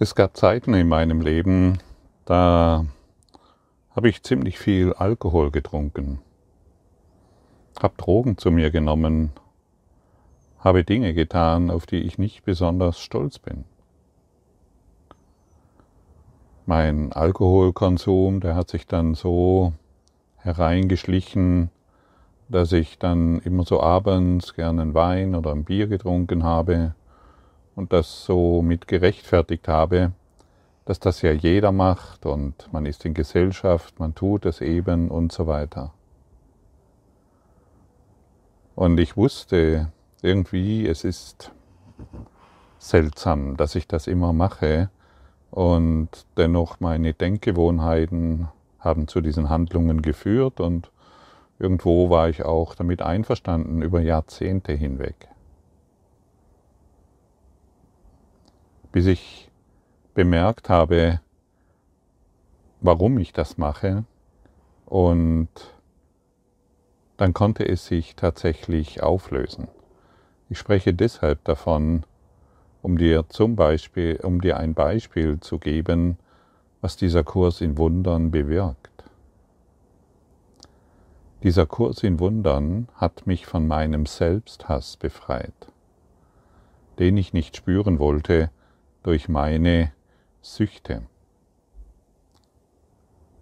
Es gab Zeiten in meinem Leben, da habe ich ziemlich viel Alkohol getrunken, habe Drogen zu mir genommen, habe Dinge getan, auf die ich nicht besonders stolz bin. Mein Alkoholkonsum, der hat sich dann so hereingeschlichen, dass ich dann immer so abends gerne einen Wein oder ein Bier getrunken habe und das so mit gerechtfertigt habe, dass das ja jeder macht und man ist in Gesellschaft, man tut es eben und so weiter. Und ich wusste irgendwie, es ist seltsam, dass ich das immer mache und dennoch meine Denkgewohnheiten haben zu diesen Handlungen geführt und irgendwo war ich auch damit einverstanden über Jahrzehnte hinweg. Bis ich bemerkt habe, warum ich das mache und dann konnte es sich tatsächlich auflösen. Ich spreche deshalb davon, um dir zum Beispiel, um dir ein Beispiel zu geben, was dieser Kurs in Wundern bewirkt. Dieser Kurs in Wundern hat mich von meinem Selbsthass befreit, den ich nicht spüren wollte, durch meine Süchte,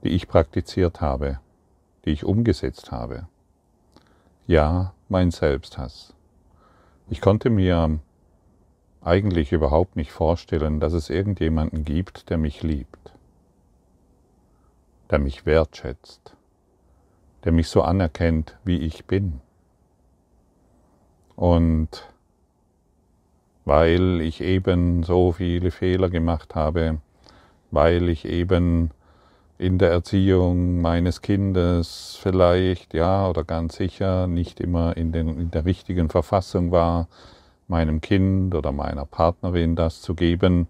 die ich praktiziert habe, die ich umgesetzt habe. Ja, mein Selbsthass. Ich konnte mir eigentlich überhaupt nicht vorstellen, dass es irgendjemanden gibt, der mich liebt, der mich wertschätzt, der mich so anerkennt, wie ich bin. Und weil ich eben so viele Fehler gemacht habe, weil ich eben in der Erziehung meines Kindes vielleicht, ja oder ganz sicher nicht immer in, den, in der richtigen Verfassung war, meinem Kind oder meiner Partnerin das zu geben,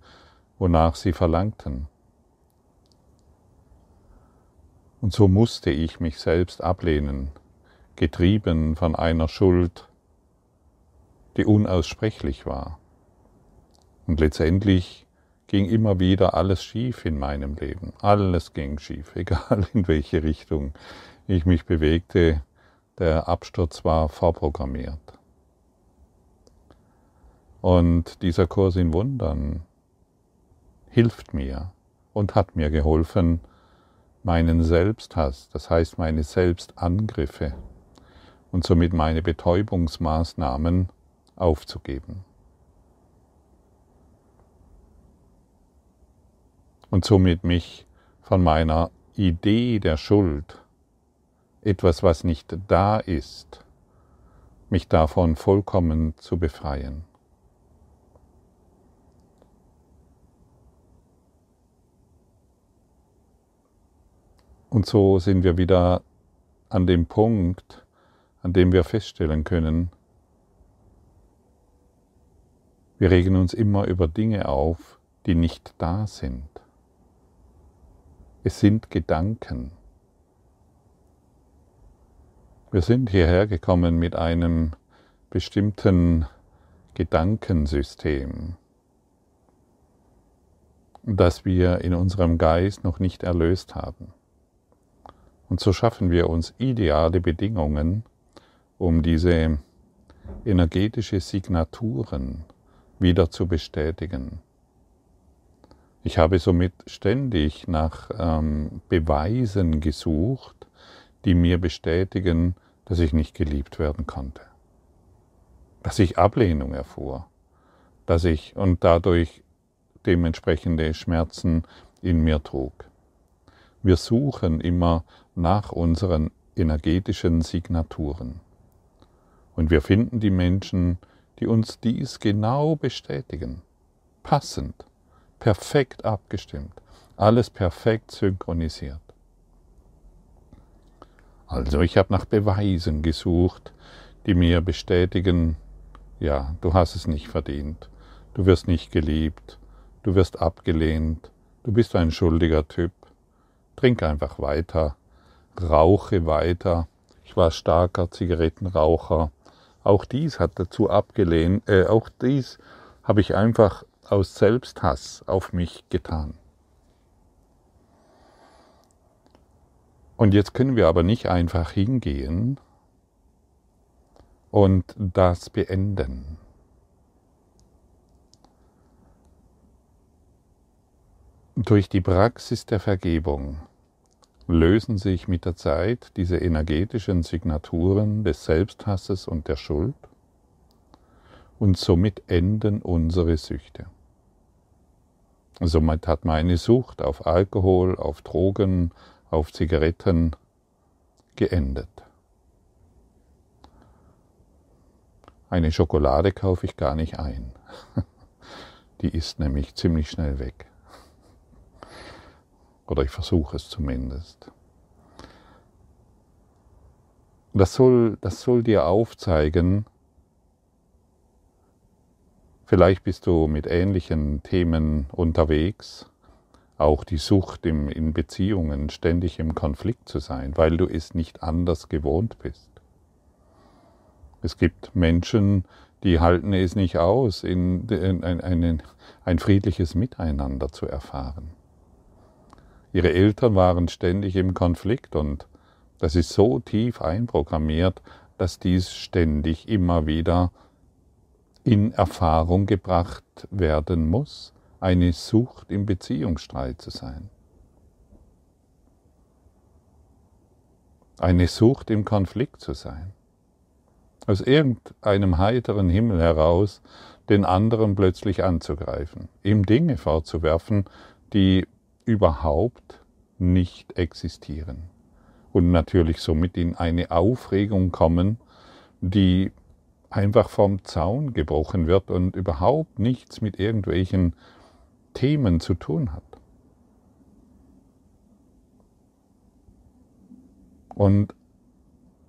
wonach sie verlangten. Und so musste ich mich selbst ablehnen, getrieben von einer Schuld, die unaussprechlich war. Und letztendlich ging immer wieder alles schief in meinem Leben. Alles ging schief, egal in welche Richtung ich mich bewegte. Der Absturz war vorprogrammiert. Und dieser Kurs in Wundern hilft mir und hat mir geholfen, meinen Selbsthass, das heißt meine Selbstangriffe und somit meine Betäubungsmaßnahmen aufzugeben. Und somit mich von meiner Idee der Schuld, etwas, was nicht da ist, mich davon vollkommen zu befreien. Und so sind wir wieder an dem Punkt, an dem wir feststellen können, wir regen uns immer über Dinge auf, die nicht da sind. Es sind Gedanken. Wir sind hierher gekommen mit einem bestimmten Gedankensystem, das wir in unserem Geist noch nicht erlöst haben. Und so schaffen wir uns ideale Bedingungen, um diese energetische Signaturen wieder zu bestätigen. Ich habe somit ständig nach ähm, Beweisen gesucht, die mir bestätigen, dass ich nicht geliebt werden konnte. Dass ich Ablehnung erfuhr, dass ich und dadurch dementsprechende Schmerzen in mir trug. Wir suchen immer nach unseren energetischen Signaturen. Und wir finden die Menschen, die uns dies genau bestätigen, passend perfekt abgestimmt, alles perfekt synchronisiert. Also ich habe nach Beweisen gesucht, die mir bestätigen, ja, du hast es nicht verdient, du wirst nicht geliebt, du wirst abgelehnt, du bist ein schuldiger Typ, trink einfach weiter, rauche weiter. Ich war starker Zigarettenraucher. Auch dies hat dazu abgelehnt, äh, auch dies habe ich einfach aus Selbsthass auf mich getan. Und jetzt können wir aber nicht einfach hingehen und das beenden. Durch die Praxis der Vergebung lösen sich mit der Zeit diese energetischen Signaturen des Selbsthasses und der Schuld und somit enden unsere Süchte. Somit hat meine Sucht auf Alkohol, auf Drogen, auf Zigaretten geendet. Eine Schokolade kaufe ich gar nicht ein. Die ist nämlich ziemlich schnell weg. Oder ich versuche es zumindest. Das soll, das soll dir aufzeigen, vielleicht bist du mit ähnlichen Themen unterwegs, auch die Sucht im, in Beziehungen, ständig im Konflikt zu sein, weil du es nicht anders gewohnt bist. Es gibt Menschen, die halten es nicht aus, in, in, in, ein, ein friedliches Miteinander zu erfahren. Ihre Eltern waren ständig im Konflikt und das ist so tief einprogrammiert, dass dies ständig immer wieder in Erfahrung gebracht werden muss eine Sucht im Beziehungsstreit zu sein. Eine Sucht im Konflikt zu sein. Aus irgendeinem heiteren Himmel heraus den anderen plötzlich anzugreifen, ihm Dinge vorzuwerfen, die überhaupt nicht existieren. Und natürlich somit in eine Aufregung kommen, die einfach vom Zaun gebrochen wird und überhaupt nichts mit irgendwelchen Themen zu tun hat. Und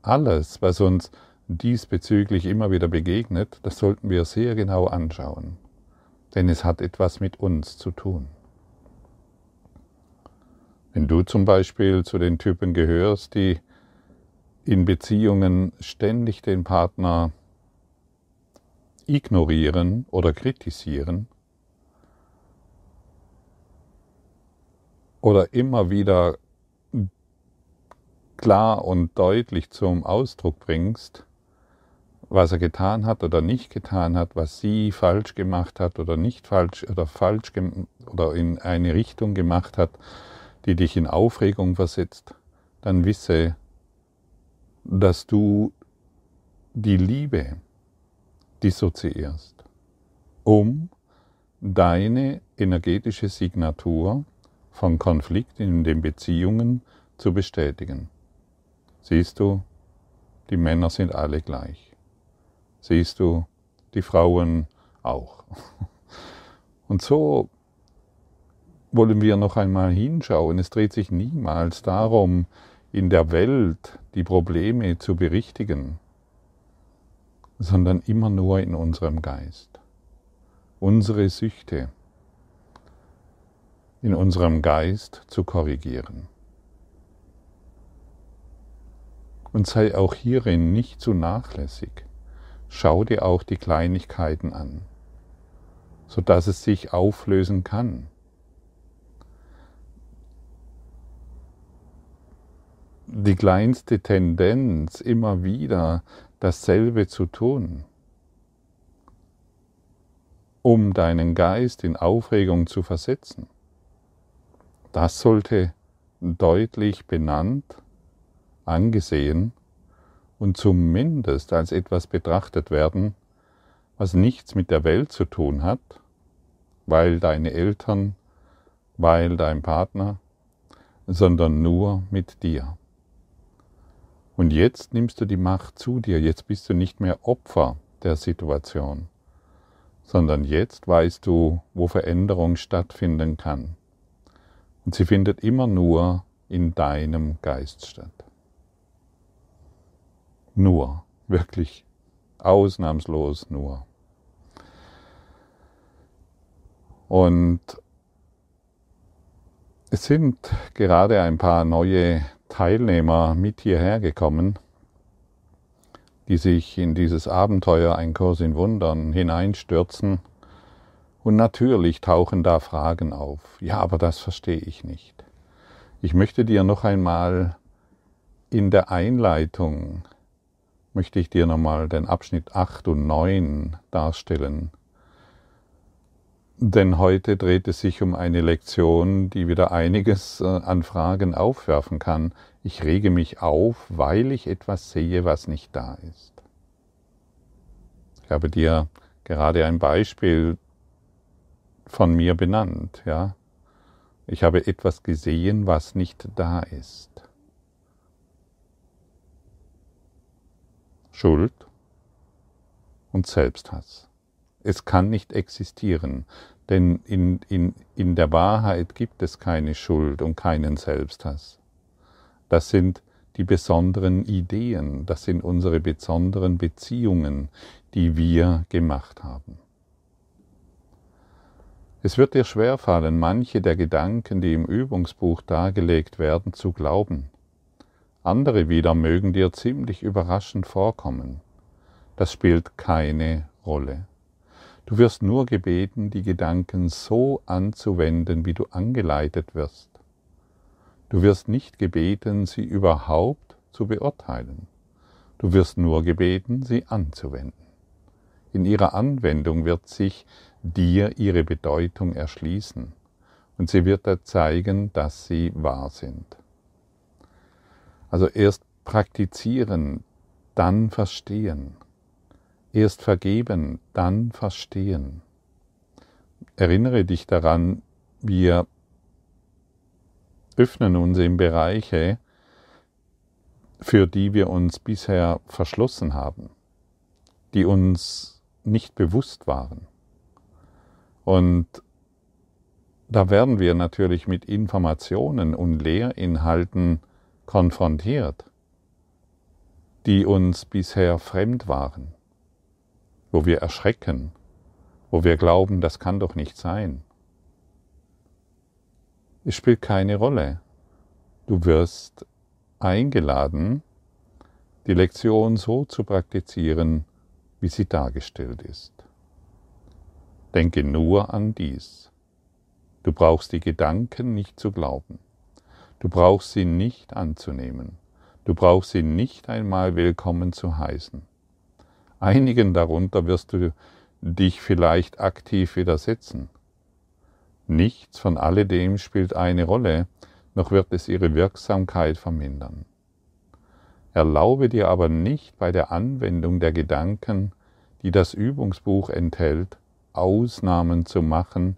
alles, was uns diesbezüglich immer wieder begegnet, das sollten wir sehr genau anschauen, denn es hat etwas mit uns zu tun. Wenn du zum Beispiel zu den Typen gehörst, die in Beziehungen ständig den Partner ignorieren oder kritisieren, oder immer wieder klar und deutlich zum Ausdruck bringst, was er getan hat oder nicht getan hat, was sie falsch gemacht hat oder nicht falsch oder falsch oder in eine Richtung gemacht hat, die dich in Aufregung versetzt, dann wisse, dass du die Liebe dissoziierst, um deine energetische Signatur von Konflikt in den Beziehungen zu bestätigen. Siehst du, die Männer sind alle gleich. Siehst du, die Frauen auch. Und so wollen wir noch einmal hinschauen. Es dreht sich niemals darum, in der Welt die Probleme zu berichtigen, sondern immer nur in unserem Geist. Unsere Süchte, in unserem Geist zu korrigieren. Und sei auch hierin nicht zu nachlässig. Schau dir auch die Kleinigkeiten an, sodass es sich auflösen kann. Die kleinste Tendenz, immer wieder dasselbe zu tun, um deinen Geist in Aufregung zu versetzen, das sollte deutlich benannt, angesehen und zumindest als etwas betrachtet werden, was nichts mit der Welt zu tun hat, weil deine Eltern, weil dein Partner, sondern nur mit dir. Und jetzt nimmst du die Macht zu dir, jetzt bist du nicht mehr Opfer der Situation, sondern jetzt weißt du, wo Veränderung stattfinden kann. Und sie findet immer nur in deinem Geist statt. Nur, wirklich ausnahmslos nur. Und es sind gerade ein paar neue Teilnehmer mit hierher gekommen, die sich in dieses Abenteuer Ein Kurs in Wundern hineinstürzen Und natürlich tauchen da Fragen auf. Ja, aber das verstehe ich nicht. Ich möchte dir noch einmal in der Einleitung, möchte ich dir nochmal den Abschnitt 8 und 9 darstellen. Denn heute dreht es sich um eine Lektion, die wieder einiges äh, an Fragen aufwerfen kann. Ich rege mich auf, weil ich etwas sehe, was nicht da ist. Ich habe dir gerade ein Beispiel von mir benannt, ja. Ich habe etwas gesehen, was nicht da ist. Schuld und Selbsthass. Es kann nicht existieren, denn in, in, in der Wahrheit gibt es keine Schuld und keinen Selbsthass. Das sind die besonderen Ideen, das sind unsere besonderen Beziehungen, die wir gemacht haben. Es wird dir schwerfallen, manche der Gedanken, die im Übungsbuch dargelegt werden, zu glauben. Andere wieder mögen dir ziemlich überraschend vorkommen. Das spielt keine Rolle. Du wirst nur gebeten, die Gedanken so anzuwenden, wie du angeleitet wirst. Du wirst nicht gebeten, sie überhaupt zu beurteilen. Du wirst nur gebeten, sie anzuwenden. In ihrer Anwendung wird sich dir ihre Bedeutung erschließen und sie wird dir zeigen, dass sie wahr sind. Also erst praktizieren, dann verstehen. Erst vergeben, dann verstehen. Erinnere dich daran, wir öffnen uns in Bereiche, für die wir uns bisher verschlossen haben, die uns nicht bewusst waren. Und da werden wir natürlich mit Informationen und Lehrinhalten konfrontiert, die uns bisher fremd waren, wo wir erschrecken, wo wir glauben, das kann doch nicht sein. Es spielt keine Rolle. Du wirst eingeladen, die Lektion so zu praktizieren, wie sie dargestellt ist. Denke nur an dies. Du brauchst die Gedanken nicht zu glauben. Du brauchst sie nicht anzunehmen. Du brauchst sie nicht einmal willkommen zu heißen. Einigen darunter wirst du dich vielleicht aktiv widersetzen. Nichts von alledem spielt eine Rolle, noch wird es ihre Wirksamkeit vermindern. Erlaube dir aber nicht bei der Anwendung der Gedanken, die das Übungsbuch enthält, Ausnahmen zu machen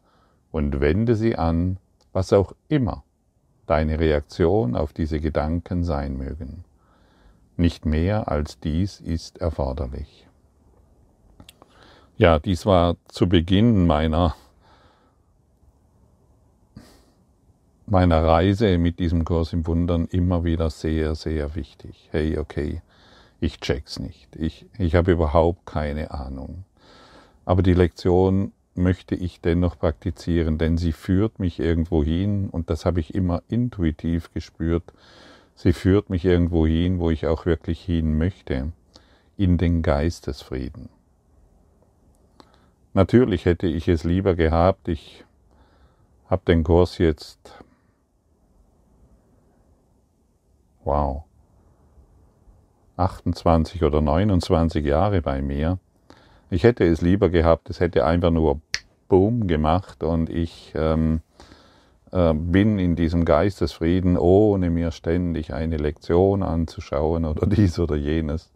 und wende sie an, was auch immer deine Reaktion auf diese Gedanken sein mögen. Nicht mehr als dies ist erforderlich. Ja, dies war zu Beginn meiner, meiner Reise mit diesem Kurs im Wundern immer wieder sehr, sehr wichtig. Hey, okay, ich check's nicht. Ich, ich habe überhaupt keine Ahnung. Aber die Lektion möchte ich dennoch praktizieren, denn sie führt mich irgendwo hin und das habe ich immer intuitiv gespürt. Sie führt mich irgendwo hin, wo ich auch wirklich hin möchte, in den Geistesfrieden. Natürlich hätte ich es lieber gehabt, ich habe den Kurs jetzt, wow, 28 oder 29 Jahre bei mir. Ich hätte es lieber gehabt, es hätte einfach nur Boom gemacht und ich ähm, äh, bin in diesem Geistesfrieden, ohne mir ständig eine Lektion anzuschauen oder dies oder jenes.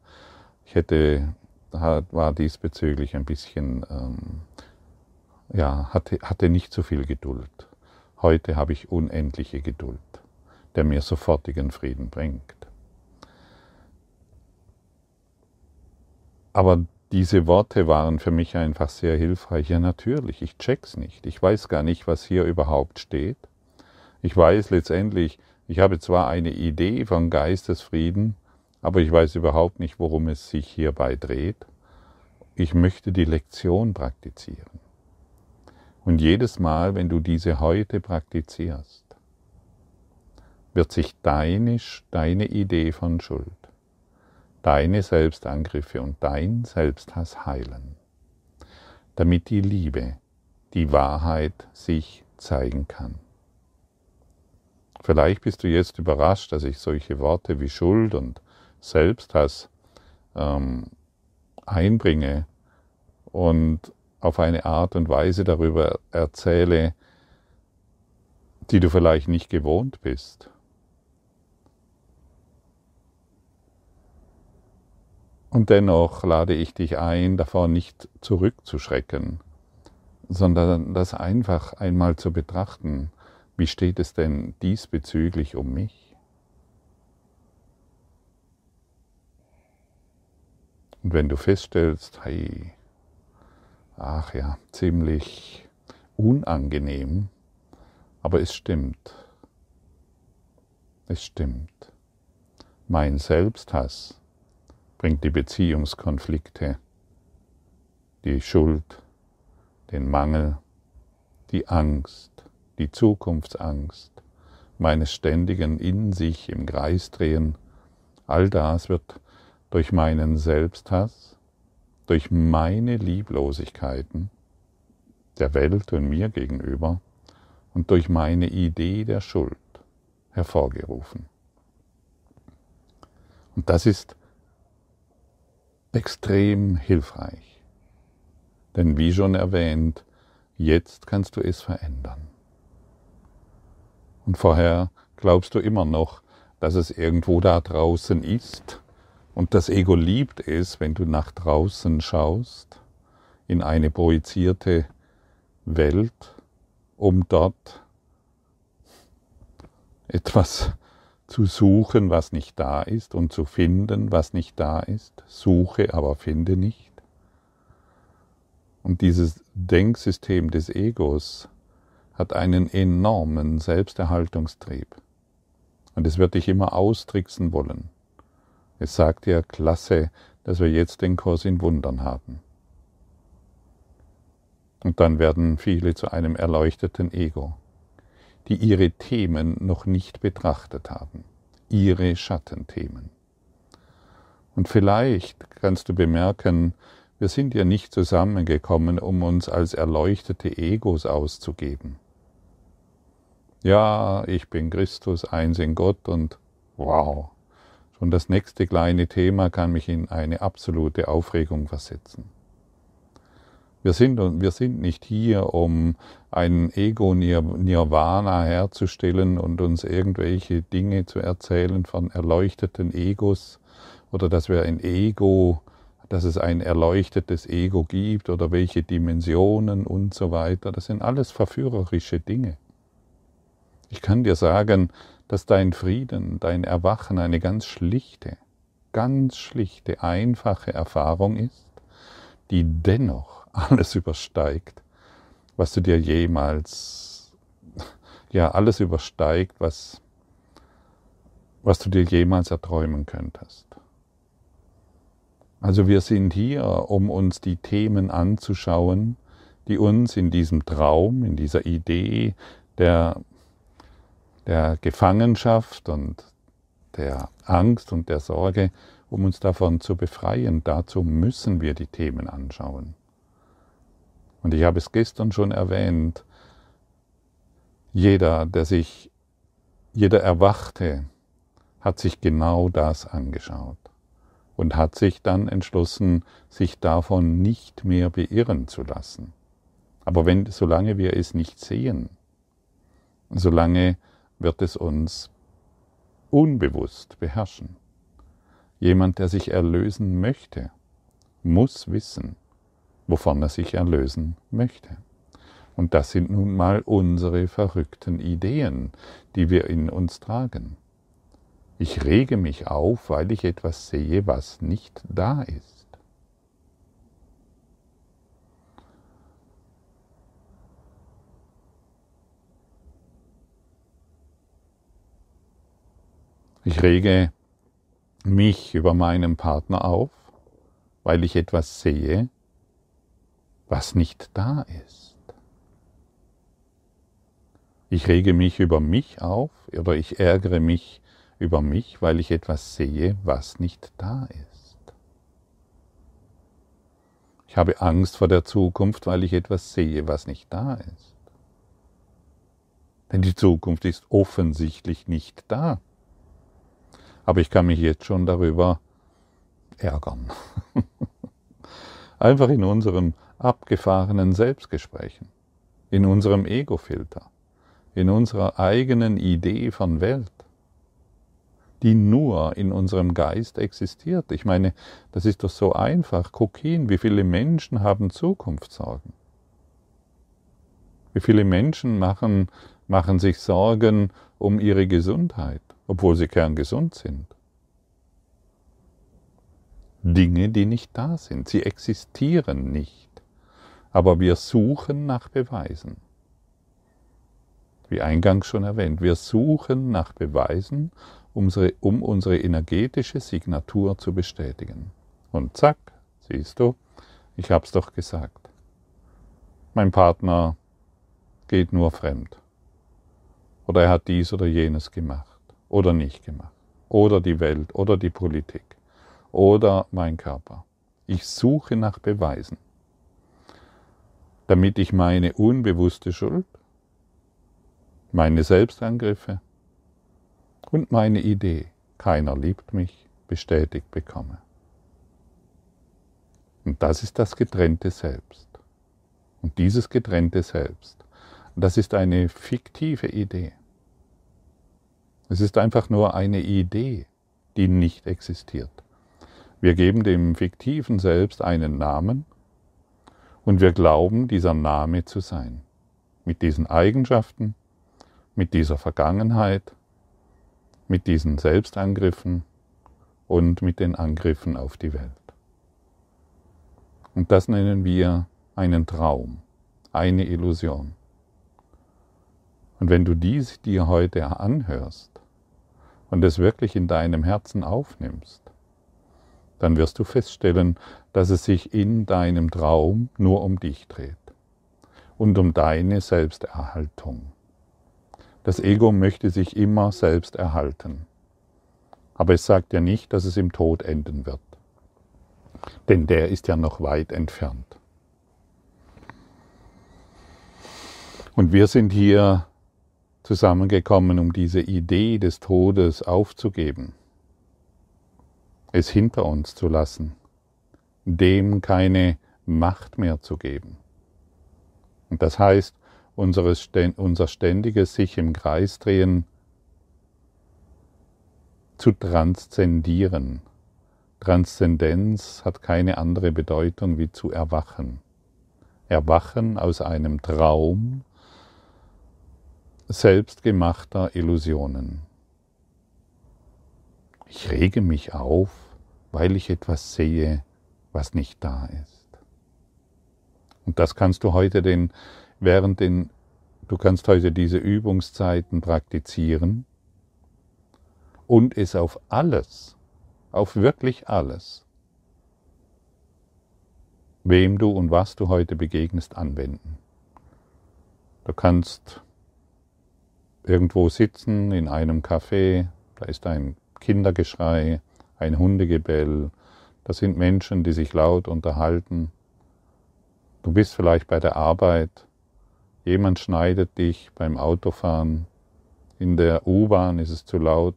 Ich hätte, war diesbezüglich ein bisschen, ähm, ja, hatte, hatte nicht so viel Geduld. Heute habe ich unendliche Geduld, der mir sofortigen Frieden bringt. Aber diese Worte waren für mich einfach sehr hilfreich. Ja, natürlich, ich check's nicht. Ich weiß gar nicht, was hier überhaupt steht. Ich weiß letztendlich, ich habe zwar eine Idee von Geistesfrieden, aber ich weiß überhaupt nicht, worum es sich hierbei dreht. Ich möchte die Lektion praktizieren. Und jedes Mal, wenn du diese heute praktizierst, wird sich deine, deine Idee von Schuld deine Selbstangriffe und dein Selbsthass heilen, damit die Liebe, die Wahrheit sich zeigen kann. Vielleicht bist du jetzt überrascht, dass ich solche Worte wie Schuld und Selbsthass ähm, einbringe und auf eine Art und Weise darüber erzähle, die du vielleicht nicht gewohnt bist. Und dennoch lade ich dich ein, davor nicht zurückzuschrecken, sondern das einfach einmal zu betrachten. Wie steht es denn diesbezüglich um mich? Und wenn du feststellst, hey, ach ja, ziemlich unangenehm, aber es stimmt. Es stimmt. Mein Selbsthass bringt die Beziehungskonflikte, die Schuld, den Mangel, die Angst, die Zukunftsangst, meines ständigen in sich im Kreis drehen, all das wird durch meinen Selbsthass, durch meine Lieblosigkeiten der Welt und mir gegenüber und durch meine Idee der Schuld hervorgerufen. Und das ist extrem hilfreich. Denn wie schon erwähnt, jetzt kannst du es verändern. Und vorher glaubst du immer noch, dass es irgendwo da draußen ist. Und das Ego liebt es, wenn du nach draußen schaust, in eine projizierte Welt, um dort etwas zu suchen, was nicht da ist und zu finden, was nicht da ist. Suche, aber finde nicht. Und dieses Denksystem des Egos hat einen enormen Selbsterhaltungstrieb. Und es wird dich immer austricksen wollen. Es sagt dir, klasse, dass wir jetzt den Kurs in Wundern haben. Und dann werden viele zu einem erleuchteten Ego die ihre Themen noch nicht betrachtet haben, ihre Schattenthemen. Und vielleicht kannst du bemerken, wir sind ja nicht zusammengekommen, um uns als erleuchtete Egos auszugeben. Ja, ich bin Christus, eins in Gott und wow, schon das nächste kleine Thema kann mich in eine absolute Aufregung versetzen. Wir sind, wir sind nicht hier, um ein Ego-Nirvana herzustellen und uns irgendwelche Dinge zu erzählen von erleuchteten Egos oder dass wir ein Ego, dass es ein erleuchtetes Ego gibt oder welche Dimensionen und so weiter. Das sind alles verführerische Dinge. Ich kann dir sagen, dass dein Frieden, dein Erwachen eine ganz schlichte, ganz schlichte, einfache Erfahrung ist, die dennoch alles übersteigt, was du dir jemals, ja, alles übersteigt, was, was du dir jemals erträumen könntest. Also wir sind hier, um uns die Themen anzuschauen, die uns in diesem Traum, in dieser Idee der, der Gefangenschaft und der Angst und der Sorge, um uns davon zu befreien. Dazu müssen wir die Themen anschauen. Und ich habe es gestern schon erwähnt, jeder, der sich, jeder Erwachte hat sich genau das angeschaut und hat sich dann entschlossen, sich davon nicht mehr beirren zu lassen. Aber wenn, solange wir es nicht sehen, solange wird es uns unbewusst beherrschen. Jemand, der sich erlösen möchte, muss wissen, wovon er sich erlösen möchte. Und das sind nun mal unsere verrückten Ideen, die wir in uns tragen. Ich rege mich auf, weil ich etwas sehe, was nicht da ist. Ich rege mich über meinen Partner auf, weil ich etwas sehe, was nicht da ist. Ich rege mich über mich auf oder ich ärgere mich über mich, weil ich etwas sehe, was nicht da ist. Ich habe Angst vor der Zukunft, weil ich etwas sehe, was nicht da ist. Denn die Zukunft ist offensichtlich nicht da. Aber ich kann mich jetzt schon darüber ärgern. Einfach in unseren abgefahrenen Selbstgesprächen, in unserem Ego-Filter, in unserer eigenen Idee von Welt, die nur in unserem Geist existiert. Ich meine, das ist doch so einfach. Guck hin, wie viele Menschen haben Zukunftssorgen? Wie viele Menschen machen, machen sich Sorgen um ihre Gesundheit, obwohl sie kerngesund sind? Dinge, die nicht da sind. Sie existieren nicht. Aber wir suchen nach Beweisen. Wie eingangs schon erwähnt, wir suchen nach Beweisen, um unsere energetische Signatur zu bestätigen. Und zack, siehst du, ich hab's doch gesagt. Mein Partner geht nur fremd. Oder er hat dies oder jenes gemacht oder nicht gemacht. Oder die Welt oder die Politik oder mein Körper. Ich suche nach Beweisen, damit ich meine unbewusste Schuld, meine Selbstangriffe und meine Idee, keiner liebt mich, bestätigt bekomme. Und das ist das getrennte Selbst. Und dieses getrennte Selbst, das ist eine fiktive Idee. Es ist einfach nur eine Idee, die nicht existiert. Wir geben dem fiktiven Selbst einen Namen und wir glauben, dieser Name zu sein. Mit diesen Eigenschaften, mit dieser Vergangenheit, mit diesen Selbstangriffen und mit den Angriffen auf die Welt. Und das nennen wir einen Traum, eine Illusion. Und wenn du dies dir heute anhörst und es wirklich in deinem Herzen aufnimmst, dann wirst du feststellen, dass es sich in deinem Traum nur um dich dreht und um deine Selbsterhaltung. Das Ego möchte sich immer selbst erhalten, aber es sagt ja nicht, dass es im Tod enden wird, denn der ist ja noch weit entfernt. Und wir sind hier zusammengekommen, um diese Idee des Todes aufzugeben es hinter uns zu lassen, dem keine Macht mehr zu geben. Und das heißt, unser ständiges sich im Kreis drehen zu transzendieren. Transzendenz hat keine andere Bedeutung wie zu erwachen. Erwachen aus einem Traum selbstgemachter Illusionen. Ich rege mich auf, weil ich etwas sehe, was nicht da ist. Und das kannst du heute den, während den, du kannst heute diese Übungszeiten praktizieren und es auf alles, auf wirklich alles, wem du und was du heute begegnest, anwenden. Du kannst irgendwo sitzen in einem Café, da ist ein Kindergeschrei, ein Hundegebell, das sind Menschen, die sich laut unterhalten. Du bist vielleicht bei der Arbeit, jemand schneidet dich beim Autofahren, in der U-Bahn ist es zu laut,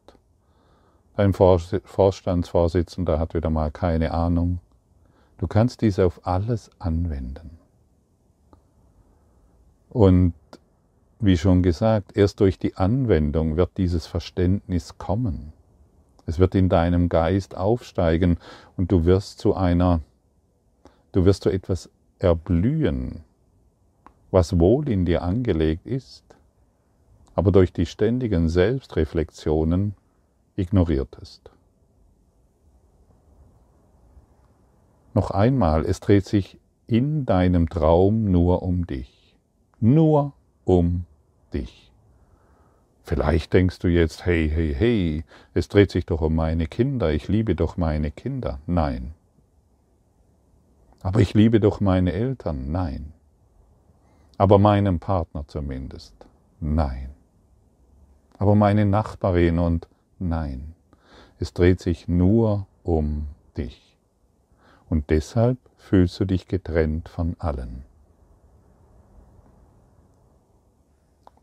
dein Vorstandsvorsitzender hat wieder mal keine Ahnung. Du kannst dies auf alles anwenden. Und wie schon gesagt, erst durch die Anwendung wird dieses Verständnis kommen. Es wird in deinem Geist aufsteigen und du wirst zu einer, du wirst zu etwas erblühen, was wohl in dir angelegt ist, aber durch die ständigen Selbstreflexionen ignoriert ist. Noch einmal, es dreht sich in deinem Traum nur um dich. Nur um dich. Vielleicht denkst du jetzt, hey, hey, hey, es dreht sich doch um meine Kinder, ich liebe doch meine Kinder. Nein. Aber ich liebe doch meine Eltern. Nein. Aber meinen Partner zumindest. Nein. Aber meine Nachbarin und nein. Es dreht sich nur um dich. Und deshalb fühlst du dich getrennt von allen.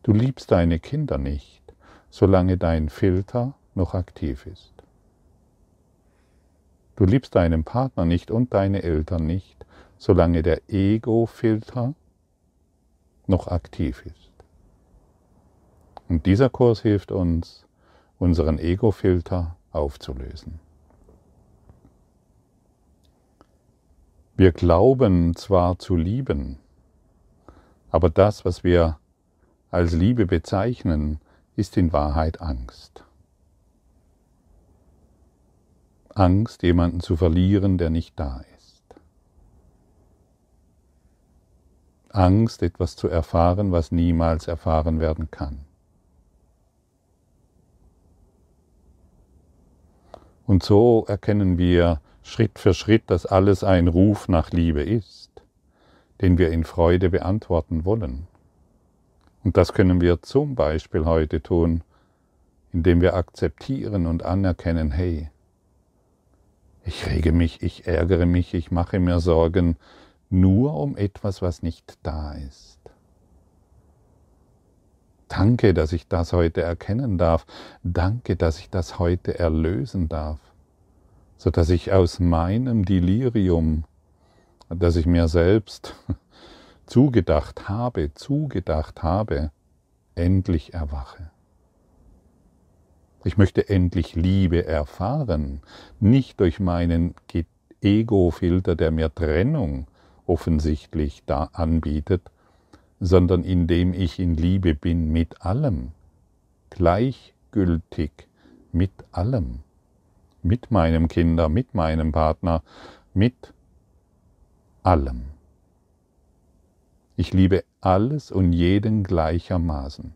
Du liebst deine Kinder nicht, solange dein Filter noch aktiv ist. Du liebst deinen Partner nicht und deine Eltern nicht, solange der Ego-Filter noch aktiv ist. Und dieser Kurs hilft uns, unseren Ego-Filter aufzulösen. Wir glauben zwar zu lieben, aber das, was wir als Liebe bezeichnen, ist in Wahrheit Angst. Angst, jemanden zu verlieren, der nicht da ist. Angst, etwas zu erfahren, was niemals erfahren werden kann. Und so erkennen wir Schritt für Schritt, dass alles ein Ruf nach Liebe ist, den wir in Freude beantworten wollen. Und das können wir zum Beispiel heute tun, indem wir akzeptieren und anerkennen, hey, ich rege mich, ich ärgere mich, ich mache mir Sorgen nur um etwas, was nicht da ist. Danke, dass ich das heute erkennen darf. Danke, dass ich das heute erlösen darf, sodass ich aus meinem Delirium, das ich mir selbst zugedacht habe, zugedacht habe, endlich erwache. Ich möchte endlich Liebe erfahren, nicht durch meinen Ego-Filter, der mir Trennung offensichtlich da anbietet, sondern indem ich in Liebe bin mit allem, gleichgültig mit allem, mit meinem Kinder, mit meinem Partner, mit allem. Ich liebe alles und jeden gleichermaßen.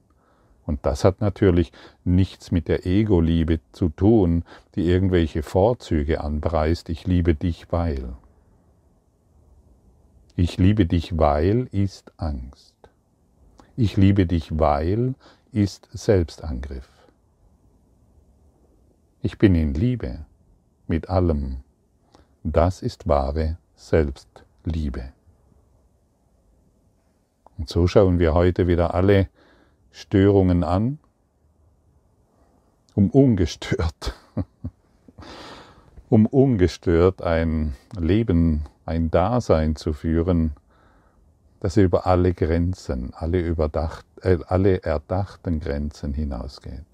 Und das hat natürlich nichts mit der Ego-Liebe zu tun, die irgendwelche Vorzüge anpreist. Ich liebe dich, weil. Ich liebe dich, weil ist Angst. Ich liebe dich, weil ist Selbstangriff. Ich bin in Liebe mit allem. Das ist wahre Selbstliebe. Und so schauen wir heute wieder alle Störungen an, um ungestört, um ungestört ein Leben, ein Dasein zu führen, das über alle Grenzen, alle, überdacht, äh, alle erdachten Grenzen hinausgeht.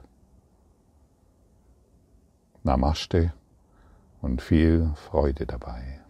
Namaste und viel Freude dabei.